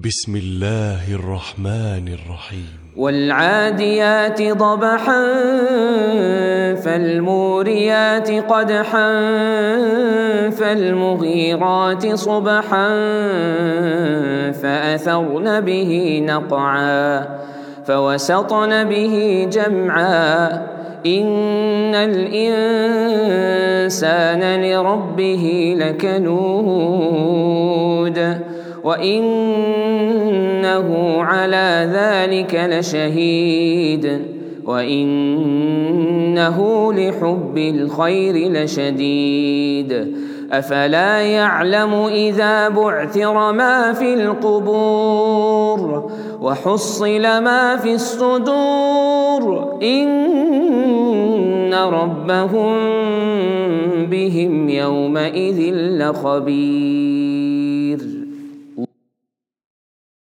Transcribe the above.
بسم الله الرحمن الرحيم والعاديات ضبحا فالموريات قدحا فالمغيرات صبحا فأثرن به نقعا فوسطن به جمعا. إن الإنسان لربه لكنود. وإنه على ذلك لشهيد وإنه لحب الخير لشديد أفلا يعلم إذا بعثر ما في القبور وحصل ما في الصدور إن ربهم بهم يومئذ لخبير